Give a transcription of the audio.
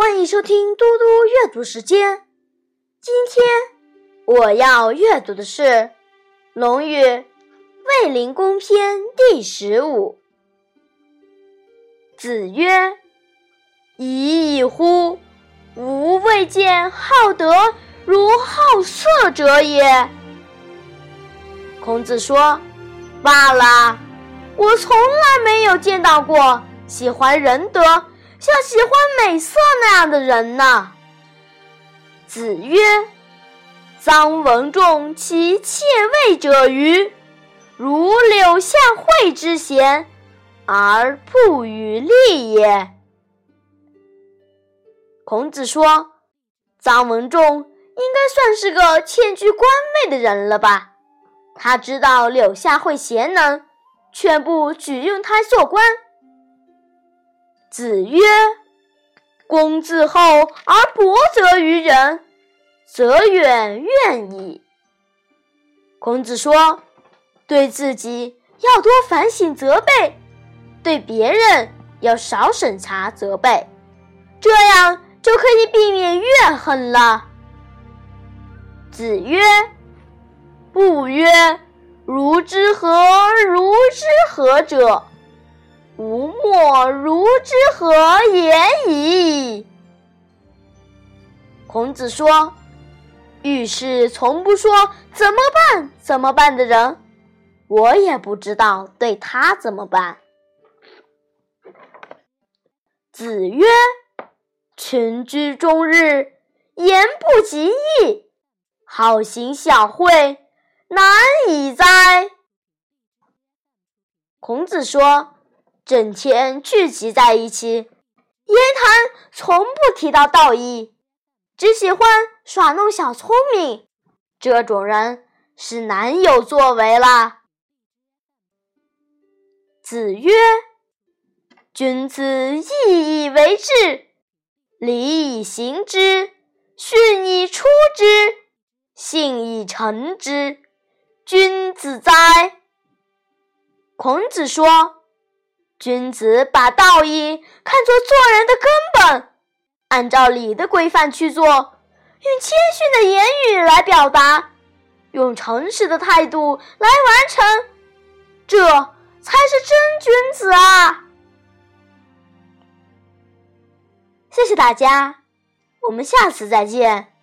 欢迎收听嘟嘟阅读时间。今天我要阅读的是《论语·卫灵公篇》第十五。子曰：“已矣乎！吾未见好德如好色者也。”孔子说：“罢了，我从来没有见到过喜欢仁德。”像喜欢美色那样的人呢？子曰：“臧文仲其妾位者愚，如柳下惠之贤，而不与利也。”孔子说：“臧文仲应该算是个欠居官位的人了吧？他知道柳下惠贤能，却不举用他做官。”子曰：“公自厚而薄责于人，则远怨矣。”孔子说：“对自己要多反省责备，对别人要少审查责备，这样就可以避免怨恨了。”子曰：“不曰，如之何如之何者？”吾莫如之何也已。孔子说：“遇事从不说怎么办怎么办的人，我也不知道对他怎么办。”子曰：“群居终日，言不及义，好行小惠，难以哉！”孔子说。整天聚集在一起，言谈从不提到道义，只喜欢耍弄小聪明，这种人是难有作为了。子曰：“君子义以为质，礼以行之，训以出之，信以成之，君子哉！”孔子说。君子把道义看作做人的根本，按照礼的规范去做，用谦逊的言语来表达，用诚实的态度来完成，这才是真君子啊！谢谢大家，我们下次再见。